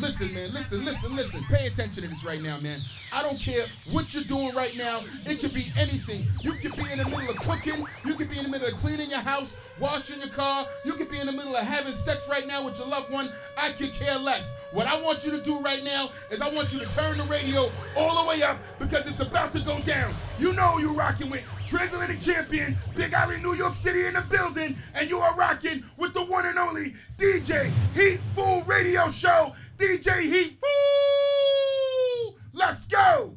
Listen, man, listen, listen, listen. Pay attention to this right now, man. I don't care what you're doing right now. It could be anything. You could be in the middle of cooking. You could be in the middle of cleaning your house, washing your car. You could be in the middle of having sex right now with your loved one. I could care less. What I want you to do right now is I want you to turn the radio all the way up because it's about to go down. You know you're rocking with. Transatlantic champion, Big Alley, New York City in the building, and you are rocking with the one and only DJ Heat Fool Radio Show. DJ Heat Fool! Let's go!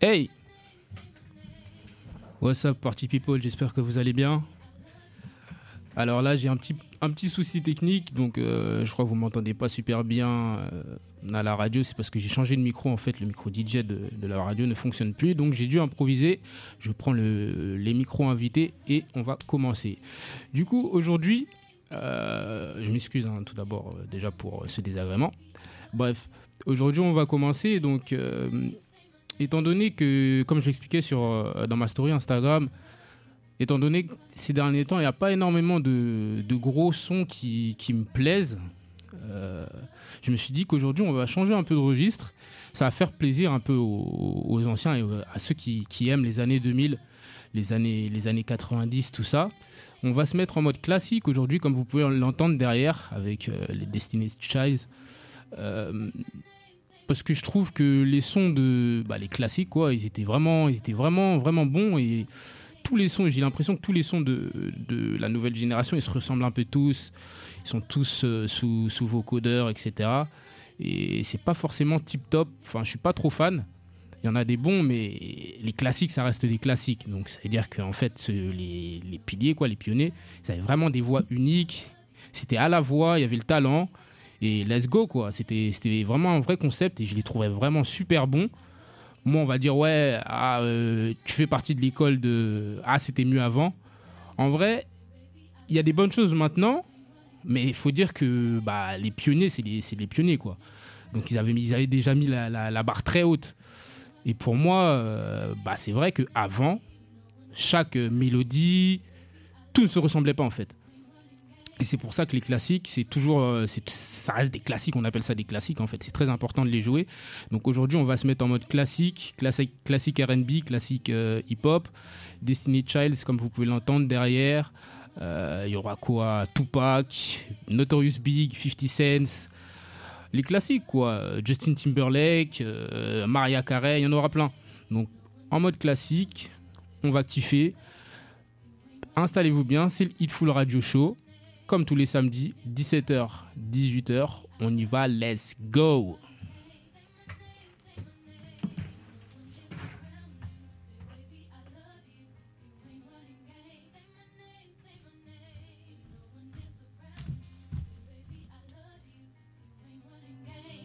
Hey What's up party people, j'espère que vous allez bien. Alors là j'ai un petit, un petit souci technique, donc euh, je crois que vous m'entendez pas super bien euh, à la radio, c'est parce que j'ai changé de micro en fait, le micro DJ de, la radio ne fonctionne plus, donc j'ai dû improviser. Je prends le, les micros invités et on va commencer. Du coup aujourd'hui, euh, je m'excuse hein, tout d'abord déjà pour ce désagrément. Bref, aujourd'hui on va commencer donc étant donné que, comme je l'expliquais sur, euh, dans ma story Instagram, étant donné que ces derniers temps, il n'y a pas énormément de, de gros sons qui, qui me plaisent, euh, je me suis dit qu'aujourd'hui, on va changer un peu de registre. Ça va faire plaisir un peu aux, anciens et à ceux qui, qui aiment les années 2000, les années, les années 90, tout ça. On va se mettre en mode classique aujourd'hui, comme vous pouvez l'entendre derrière, avec euh, les Destiny's Child. Parce que je trouve que les sons de bah, les classiques quoi ils étaient vraiment ils étaient vraiment vraiment bons et tous les sons j'ai l'impression que tous les sons de, la nouvelle génération ils se ressemblent un peu tous. Ils sont tous euh, sous sous vocodeurs etc et c'est pas forcément tip top enfin je suis pas trop fan. Il y en a des bons mais les classiques ça reste des classiques. Donc ça veut dire qu'en fait les, les piliers quoi les pionniers ils avaient vraiment des voix uniques. C'était à la voix il y avait le talent et let's go quoi. C'était vraiment un vrai concept et je les trouvais vraiment super bons. Moi on va dire ouais ah, euh, tu fais partie de l'école de ah c'était mieux avant. En vrai il y a des bonnes choses maintenant mais il faut dire que bah, les pionniers c'est les, les pionniers quoi. Donc ils avaient, ils avaient déjà mis la, la- barre très haute. Et pour moi euh, bah, c'est vrai que avant chaque mélodie tout ne se ressemblait pas en fait et c'est pour ça que les classiques, c'est toujours, euh, ça reste des classiques. On appelle ça des classiques en fait. C'est très important de les jouer. Donc aujourd'hui, on va se mettre en mode classique, classique, classique R&B, classique euh, hip-hop. Destiny Child, comme vous pouvez l'entendre derrière. Euh, Il y aura quoi? Tupac, Notorious Big, 50 Cent. Les classiques quoi. Justin Timberlake, Maria Carey, il y en aura plein. Donc en mode classique, on va kiffer. Installez-vous bien, c'est le Hitful Radio Show comme tous les samedis, 17h, 18h. On y va, let's go!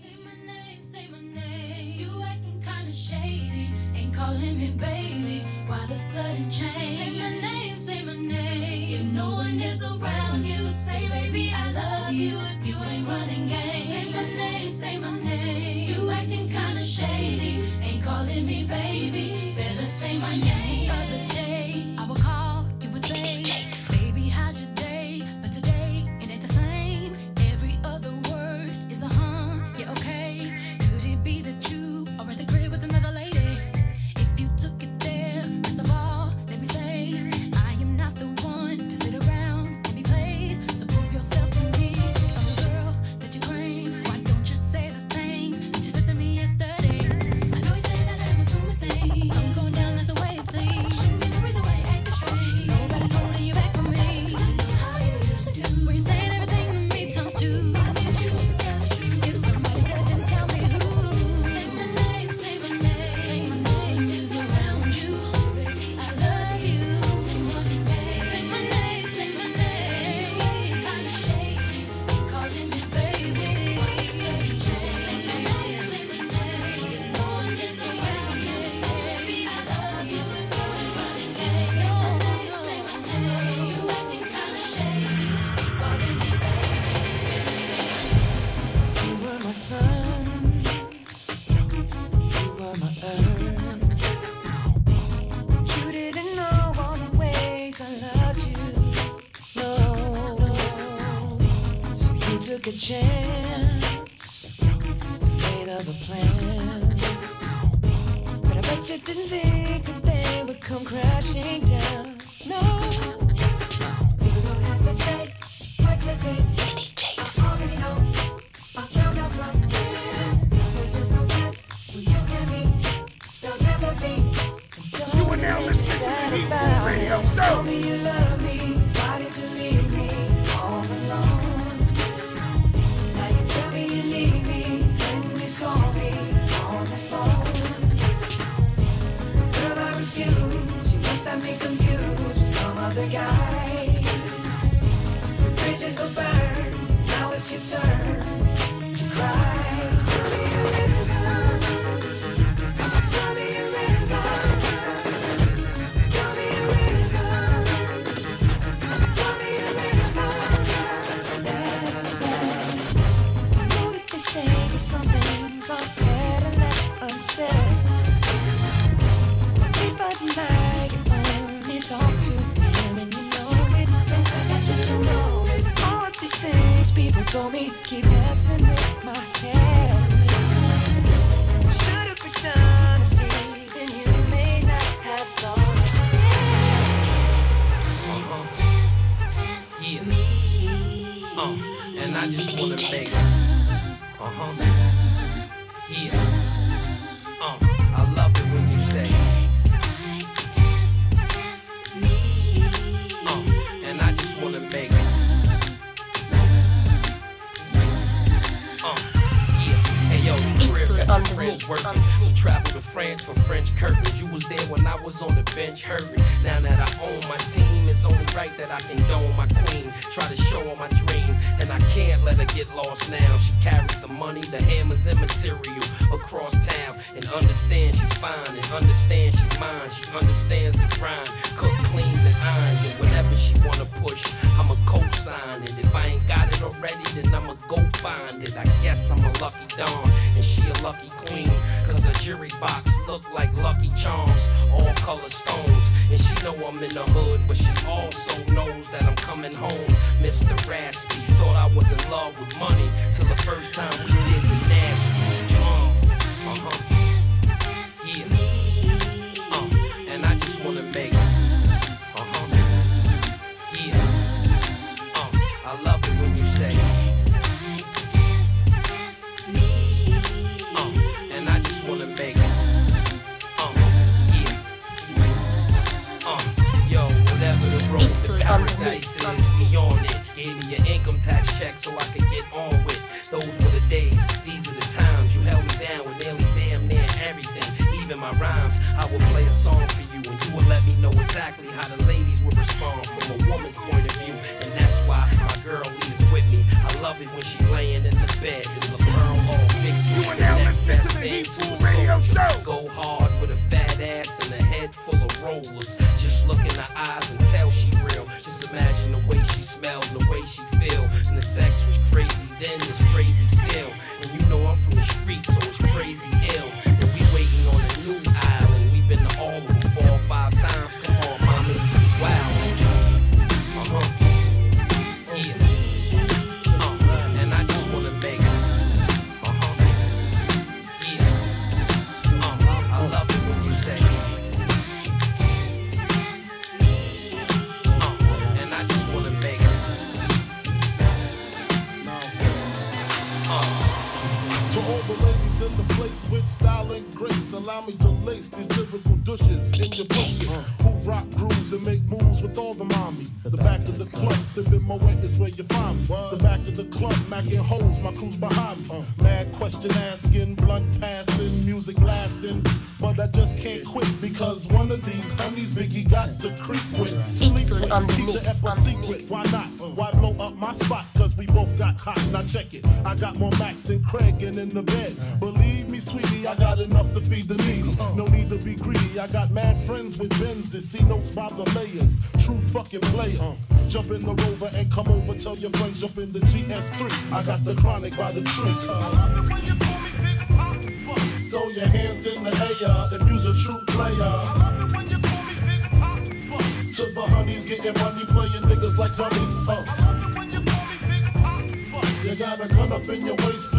Say my name, say my name. You acting kinda shady, ain't calling me baby. A bench hurting. Now that I own my team, it's only right that I can condone my queen. Try to show her my dream, and I can't let her get lost now. She carries the money, the hammers, and material across town, and understands she's fine, and understands she's mine. She understands the grind, cook, cleans, and irons, and whatever she wanna push, lucky dawn, and she a lucky queen. Cause her jury box look like lucky charms, all color stones. And she know I'm in the hood, but she also knows that I'm coming home. Mr. Raspy, thought I was in love with money till the first time we did the nasty. Uh, uh-huh. Yeah. Check so I could get on with. Those were the days, these are the times. You held me down with nearly damn near everything, even my rhymes. I would play a song for you, and you would let me know exactly how the ladies would respond from a woman's point of view. And that's why my girl is with me. I love it when she laying in the bed in the pearl all The next listening to the Heat a Radio. Show. Go hard with a fat ass and a head full of rollers. Just look in her eyes and tell she real. Just imagine the way she smelled the way she feel. And the sex was crazy then, it's crazy still. And you know I'm from the street, so it's crazy ill. And in the bed. Believe me, sweetie, I got enough to feed the needy. No need to be greedy. I got mad friends with Benzes. See notes by the layers. True fucking players. Jump in the rover and come over. Tell your friends jump in the GS3. I got the chronic by the tree. I love it when you call me Big Poppa. Throw your hands in the air if you's a true player. I love it when you call me Big Poppa. To the honeys getting money, playing niggas like dummies. Uh. I love it when you call me Big Poppa. You got a gun up in your waist,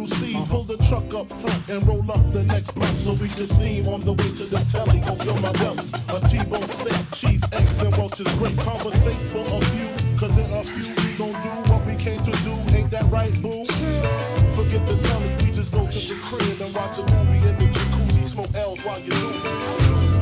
little C. Pull the truck up front and roll up the next block so we can steam on the way to the telly. Go fill my belly. A T-bone steak, cheese, eggs, and Welch's grape. Conversate for a few. Cause in a few we gon' do what we came to do. Ain't that right, boo? Forget the telly, we just go to the crib and watch a movie in the jacuzzi. Smoke L's while you do it.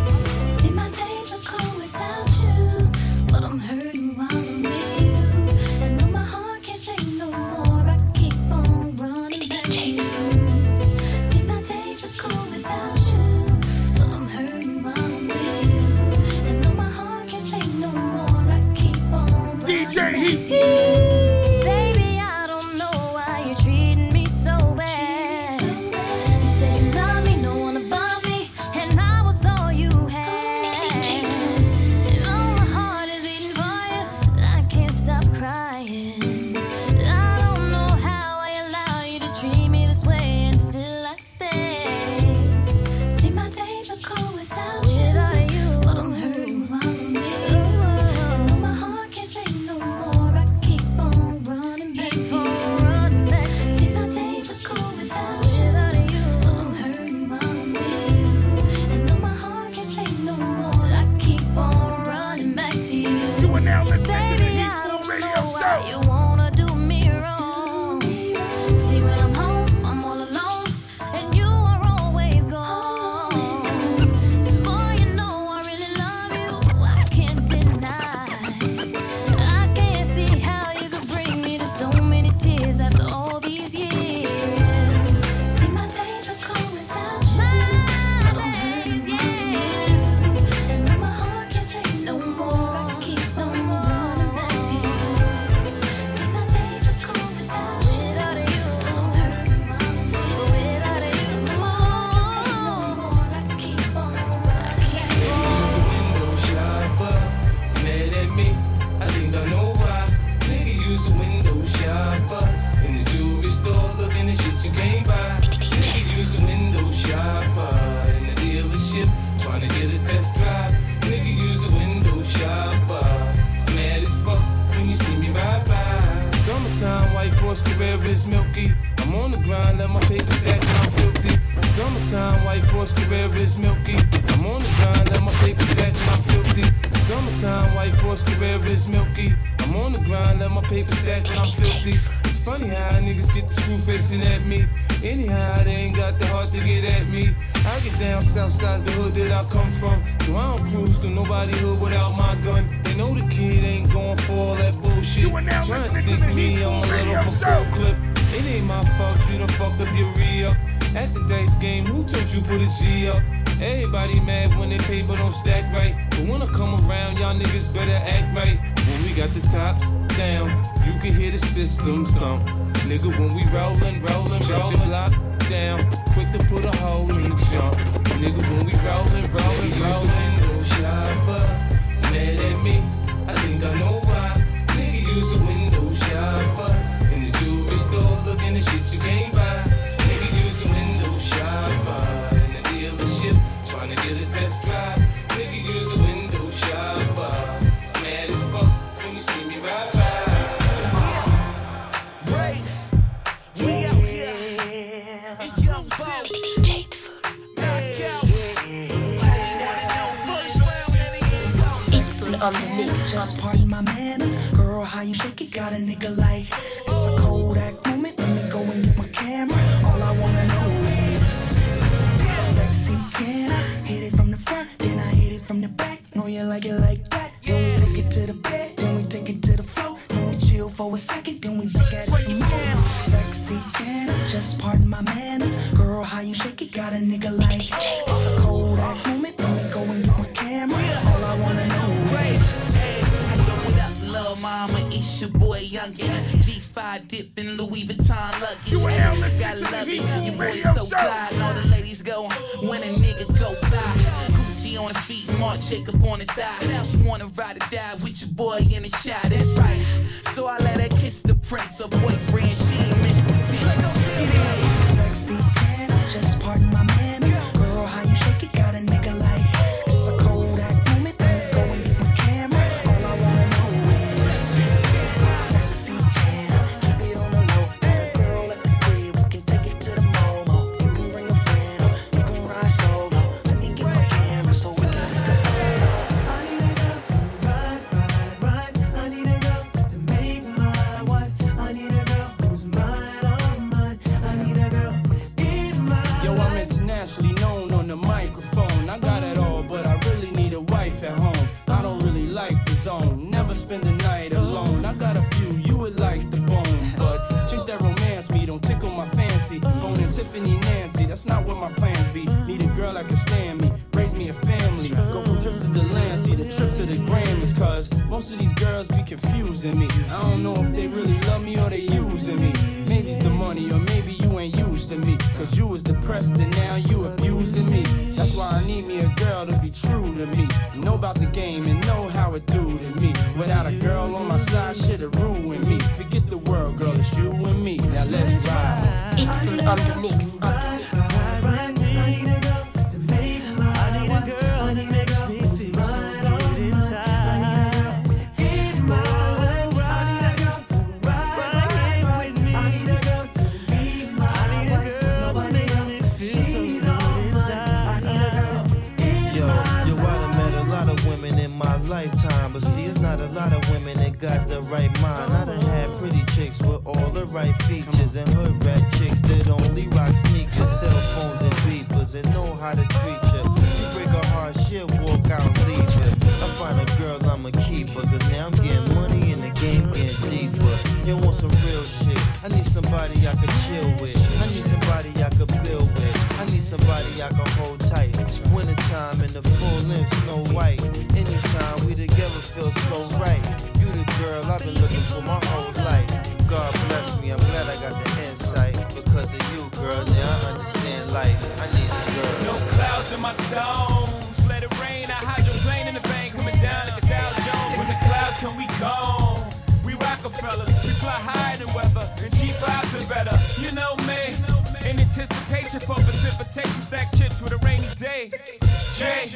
Is milky. I'm on the grind, let my paper stack, and I'm filthy. It's funny how niggas get the screw facing at me. Anyhow, they ain't got the heart to get at me. I get down south side the hood that I come from. So I don't cruise through nobody hood without my gun. They know the kid ain't going for all that bullshit. You are now Tryna listening to sneak the me Heat on a little Radio full clip. It ain't my fault you done fucked up your re-up. At the dice game, who told you put a G up? Everybody mad when they paper don't stack right. But when I come around, y'all niggas better act right. When we got the tops down, you can hear the system thump. Nigga, when we rollin', rollin', your block down. Quick to put a hole in the jump. Nigga, when we rollin', rollin', rollin'. Window shopper, mad at me. I think I know why. Nigga, use a window shopper. In the jewelry store, looking at shit you can't buy. Just pardon my manners. Girl, how you shake it? Got a nigga like it's a Kodak moment. Let me go and get my camera. All I wanna know is sexy. Can I hit it from the front? Then I hit it from the back. Know you like it like that. Then we take it to the bed. Then we take it to the floor. Then we chill for a second. Then we back at it some more. Sexy. Can I just pardon my manners? Girl, how you shake it? Got a nigga like I dip in Louis Vuitton luggage. You hell gotta love it. Your so fly, and all the ladies go when a nigga go by. On feet, Mark Jacob on thigh. She wanna ride or die with your boy in the shot. That's right. So I let her kiss the prince, her boyfriend. She ain't the. like I need a girl. No clouds in my stones. Let it rain. I hide your plane in the bank, coming down like a Dow Jones. When the clouds come, we gone. We Rockefellers. We fly higher than weather, and G fives are better. You know me. In anticipation for precipitation, stack chips with a rainy day. Jay,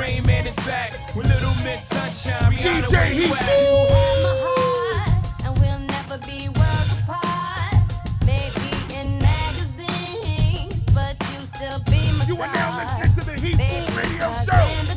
Rain Man is back with Little Miss Sunshine. Rihanna, DJ Heat. You are now listening to the Heat Radio Show.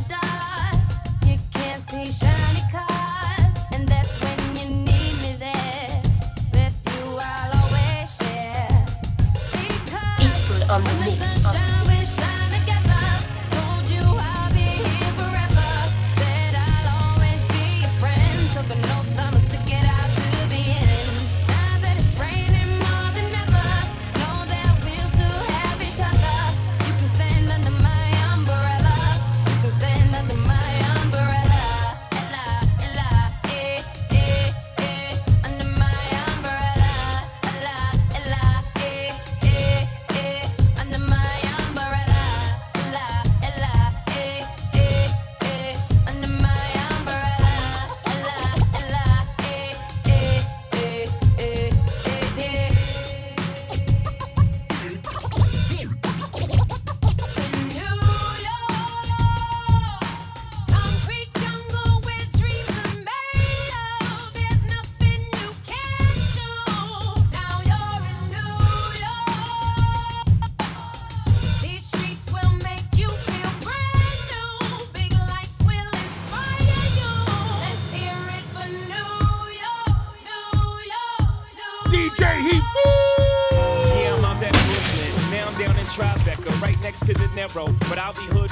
To but I'll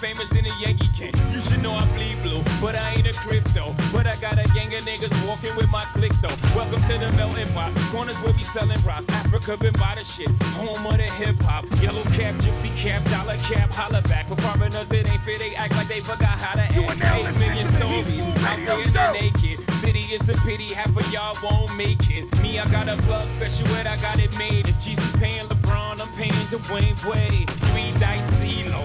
Famous than a Yankee can. You should know I bleed blue, but I ain't a crypto. But I got a gang of niggas walking with my click though. Welcome to the melting pot. Corners will be selling rock. Africa been by the shit. Home of the hip hop. Yellow cap, gypsy cap, dollar cap, holla back. For foreigners, it ain't fair. They act like they forgot how to act. Eight million stories there in the naked. City is a pity, half of y'all won't make it. Me, I got a plug special ed, I got it made. If Jeezy's paying LeBron, I'm paying Dwyane Wade. Three dice CeeLo,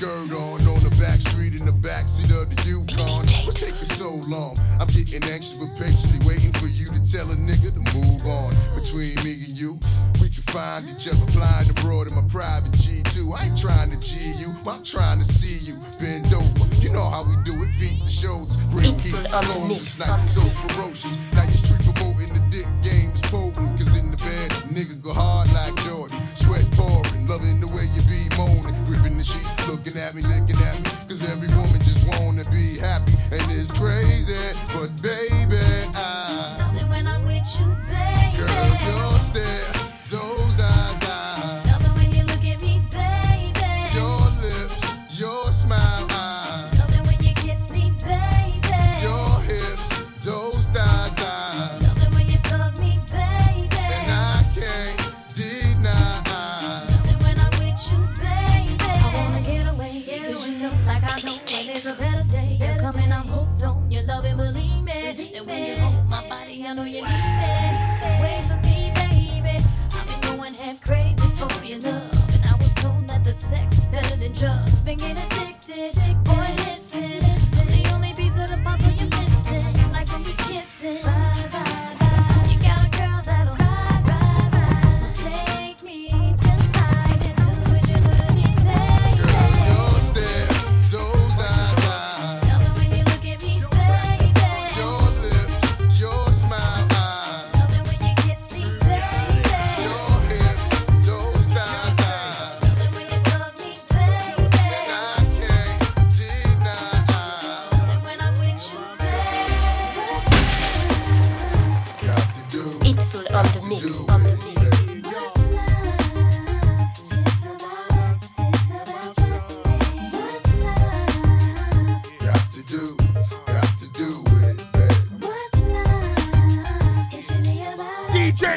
Skirt on on the back street in the backseat of the Yukon. What's taking so long? I'm getting anxious but patiently waiting for you to tell a nigga to move on. Between me and you, we can find each other flying abroad in my private G2. I ain't trying to G you, I'm trying to see you bend over. You know how we do it, feet to shoulders, bring heat, clothes, like so ferocious. But baby,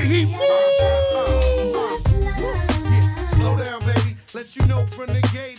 DJ Heat Slow down, baby. Let you know from the gate,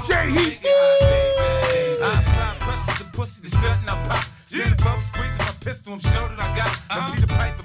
DJ Heat. I pop, pressure the pussy, the stunt and I pop. Still pump, squeezing my pistol, I'm sure that I got. I feed the pipe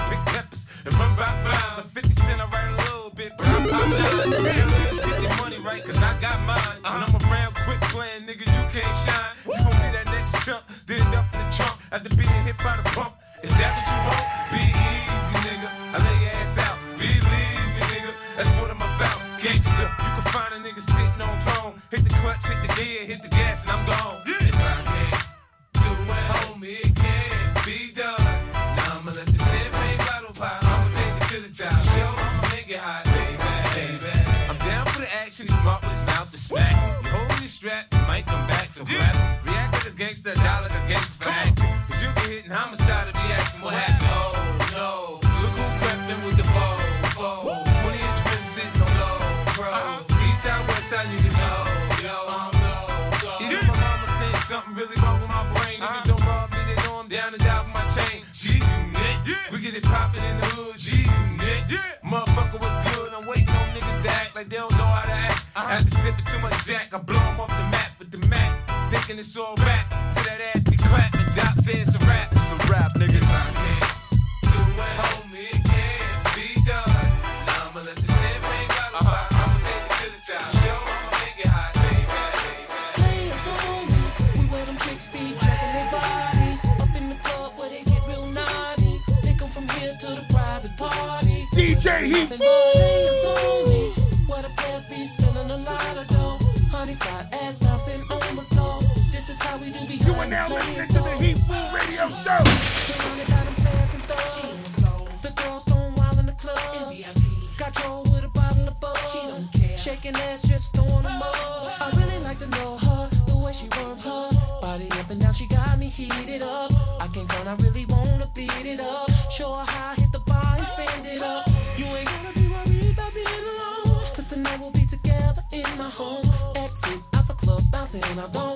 home, exit out the club, bouncing. I don't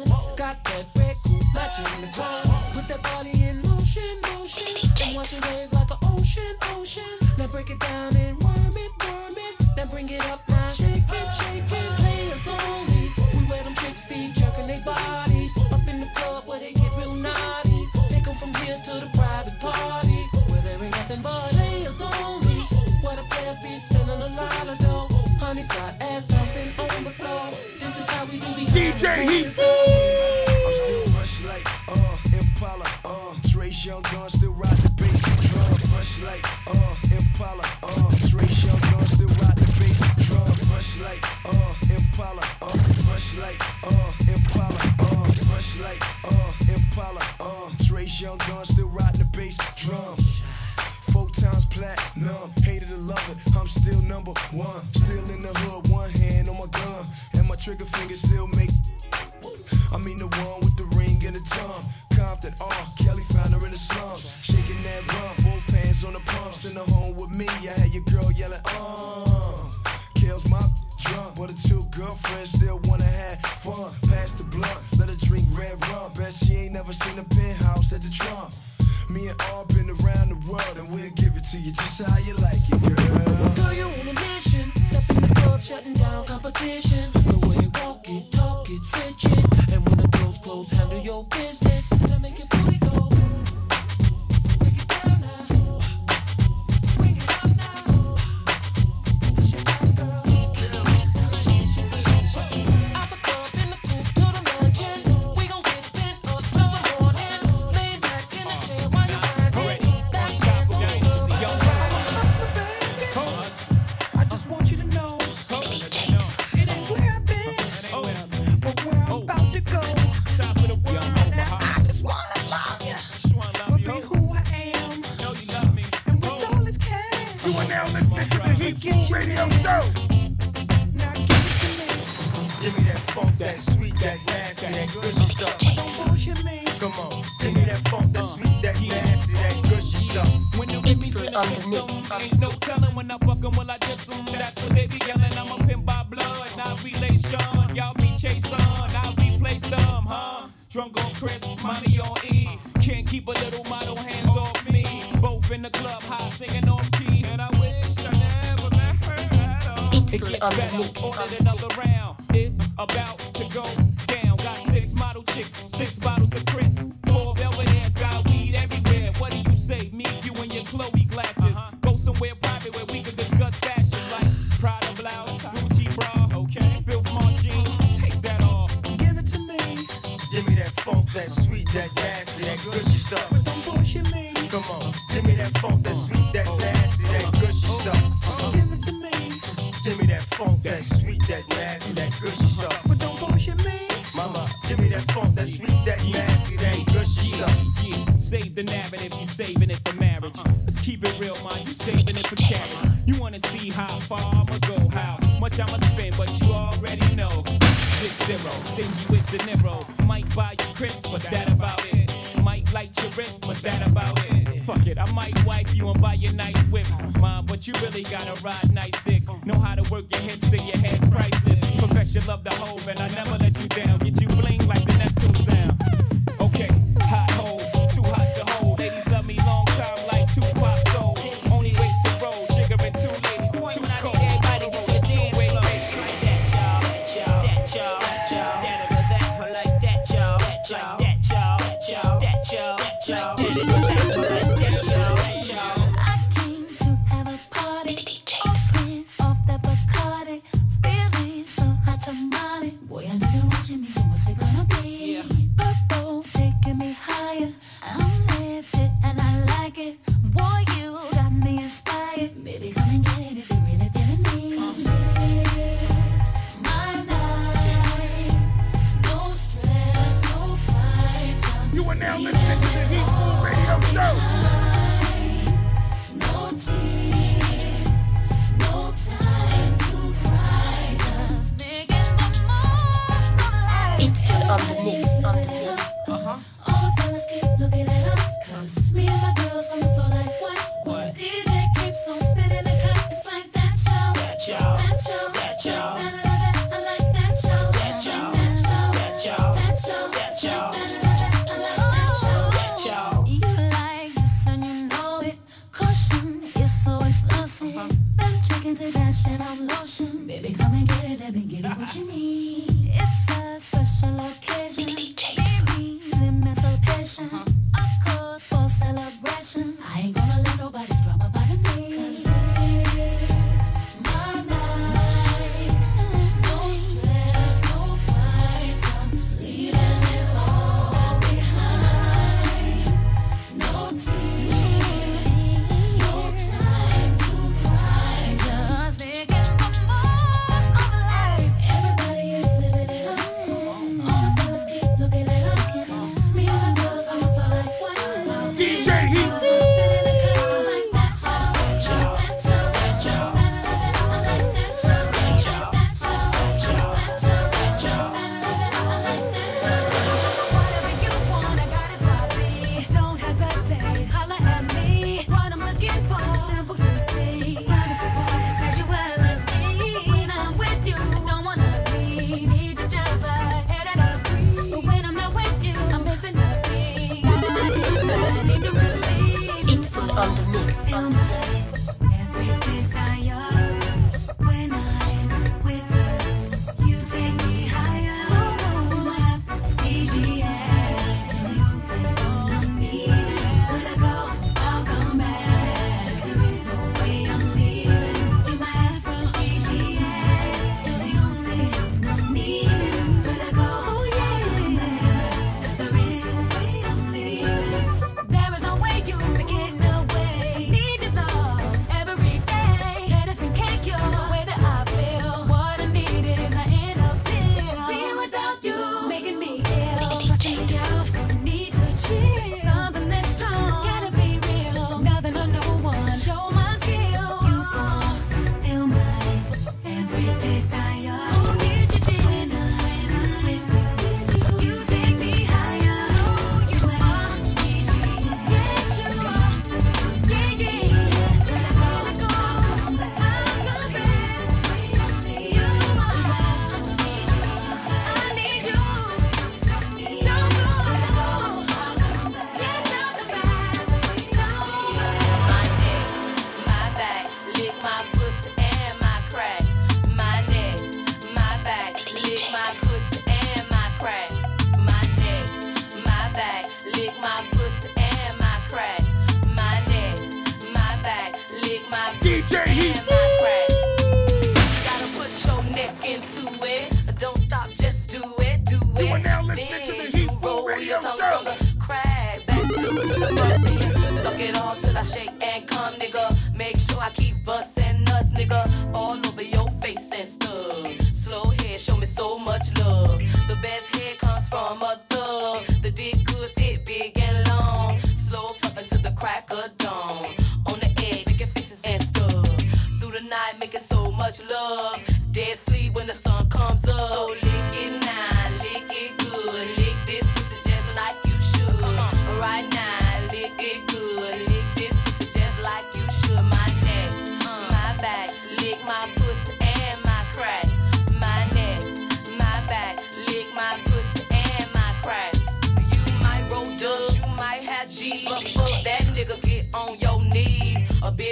You are now listening to the Heat Food Radio Show. Give me that funk, that sweet, that nasty, that gushy stuff. Come on, give me that funk, that sweet, that nasty, that gushy stuff. When the it's for on the mix. Ain't no telling when I fuck em, well I just assume that's what they be yelling. I'm a pin by blood, not relation. Y'all be chasing, I'll be replace them, huh? Drunk on crisp, money on E. Can't keep a little model hands off me in the club, high singing on key, and I wish I never met her at all. It gets better, another round. It's about to go down. Got six model chicks, six bottles of I'ma spin, but you already know. Hit zero, stingy with the Niro. Might buy you crisp, but that about it. Might light your wrist, but that about it. Fuck it, I might wipe you and buy you nice whips. Mom, but you really gotta ride nice dick. Know how to work your hips and your hands priceless. Profession love the hove, and I never let you down. Get you bling like the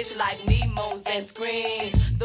bitch like me and screams.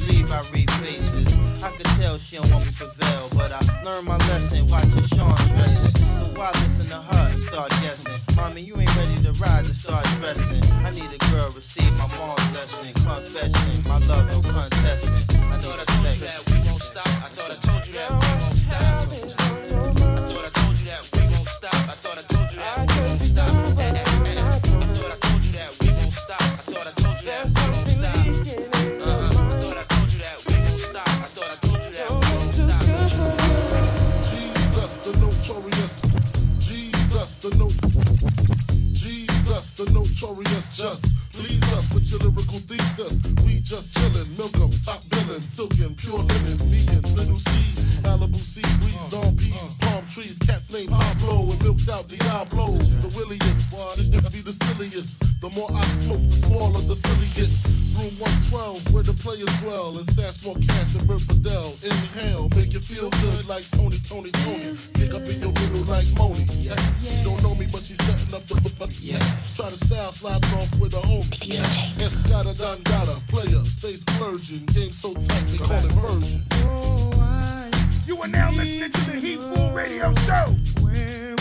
believe I read faces. I could tell she don't want me to prevail, but I learned my lesson watching Sean dressing. So why listen to her and start guessing? Mommy, you ain't ready to ride and start dressing. I need a girl, receive my mom's lesson. Confession, my love, no contesting. I know that's next. I thought I told you that we won't stop. I thought I told pure lemon, me and Lil' Cease, Malibu sea breeze, Don P's, palm trees, cats named Pablo and milked out Diablo. The williest, this nigga be the silliest. The more I smoke, the smaller the filly gets. Room 112, where the players dwell, and stash more cash than Bert Padell. Inhale, make you feel good like Tony, Tony, Tony. Pick up in your window like Moni. Yeah. She don't know me, but she's setting up the b- yeah. Try to style, slide off with a homie. Yeah. Escada, play player stay splurging. Game so tight, they call it version. You are now listening to the Heat Fool Radio Show.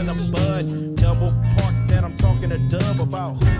in a bud. Double park, that I'm talking to Dub about who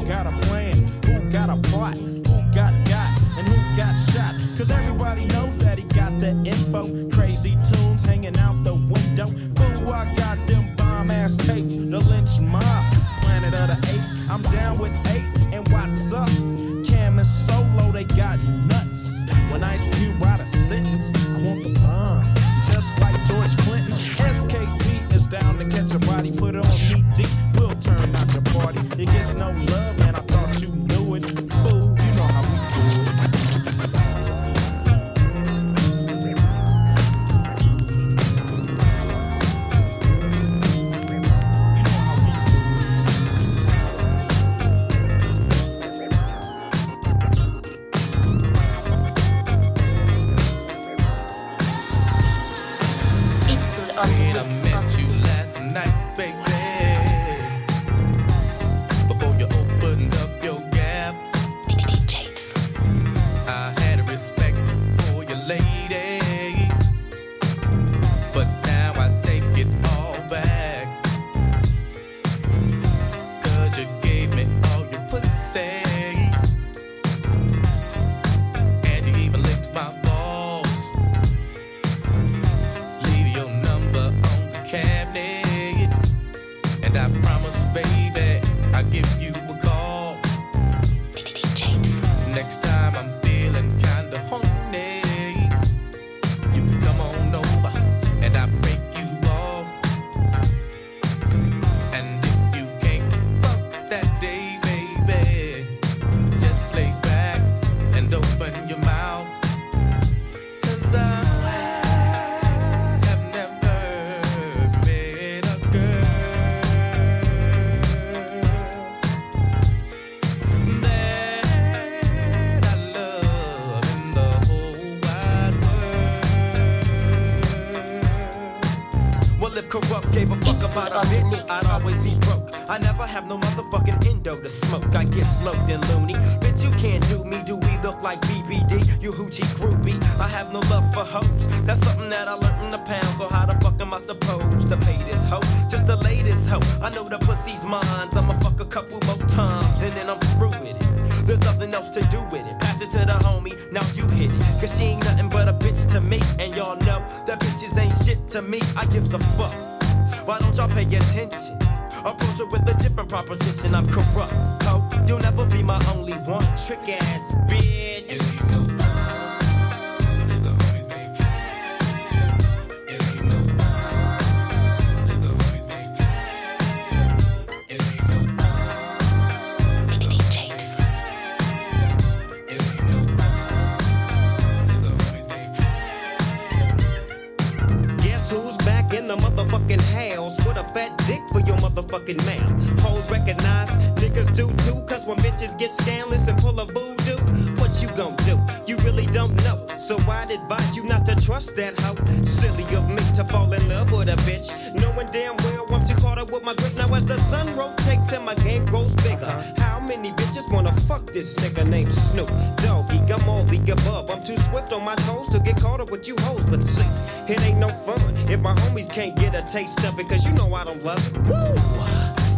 glove. Woo!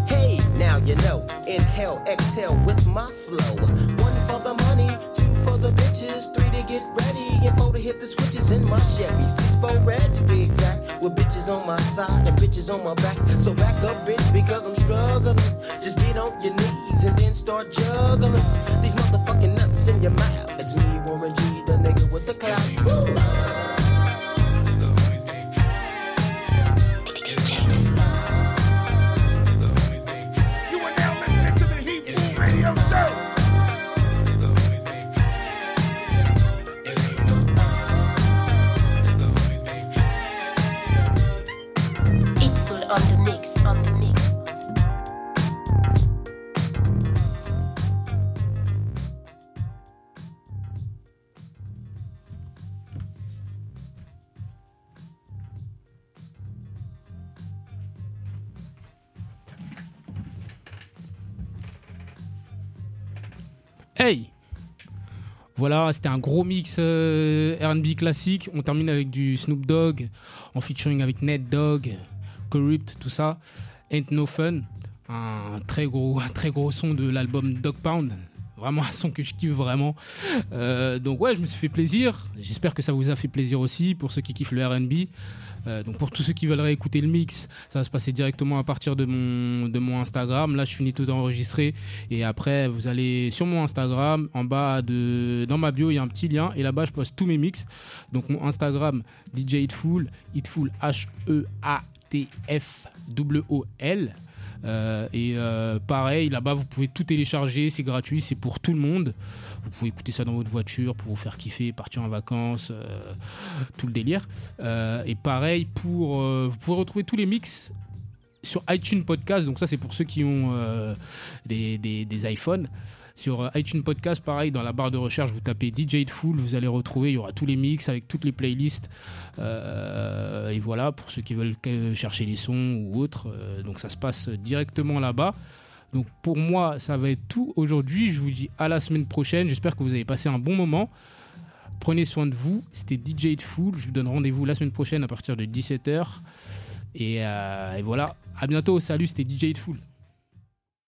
Hey, now you know. Inhale, exhale with my flow. One for the money, two for the bitches, three to get ready, and four to hit the switches in my Chevy. Six for red to be exact, with bitches on my side and bitches on my back. So back up, bitch, because I'm struggling. Just get on your knees and then start juggling. These motherfucking nuts in your mouth. It's me, Warren G, the nigga with the clout. Voilà, c'était un gros mix euh, RB classique. On termine avec du Snoop Dogg en featuring avec Ned Dogg, Corrupt, tout ça. Ain't No Fun, un très gros, un très gros son de l'album Dog Pound. Vraiment un son que je kiffe vraiment. Euh, donc ouais, je me suis fait plaisir. J'espère que ça vous a fait plaisir aussi pour ceux qui kiffent le RB. Euh, donc pour tous ceux qui veulent réécouter le mix, ça va se passer directement à partir de mon, Instagram. Là, je finis tout enregistré. Et après, vous allez sur mon Instagram, en bas de, dans ma bio, il y a un petit lien. Et là-bas, je poste tous mes mix. Donc mon Instagram, DJ Itful, Itful H-E-A-T-F-W-O-L euh, pareil, là-bas, vous pouvez tout télécharger, c'est gratuit, c'est pour tout le monde. Vous pouvez écouter ça dans votre voiture pour vous faire kiffer, partir en vacances, euh, tout le délire. Euh, et pareil, pour, euh, vous pouvez retrouver tous les mix sur iTunes Podcast. Donc ça, c'est pour ceux qui ont euh, des iPhones. Sur euh, iTunes Podcast, pareil, dans la barre de recherche, vous tapez DJ Full, vous allez retrouver, il y aura tous les mix avec toutes les playlists. Euh, et voilà, pour ceux qui veulent que- chercher les sons ou autres. euh, donc ça se passe directement là-bas. Donc pour moi, ça va être tout aujourd'hui. Je vous dis à la semaine prochaine. J'espère que vous avez passé un bon moment. Prenez soin de vous. C'était DJ Full. Je vous donne rendez-vous la semaine prochaine à partir de 17h. Et, euh, et voilà. À bientôt. Salut, c'était DJ Full.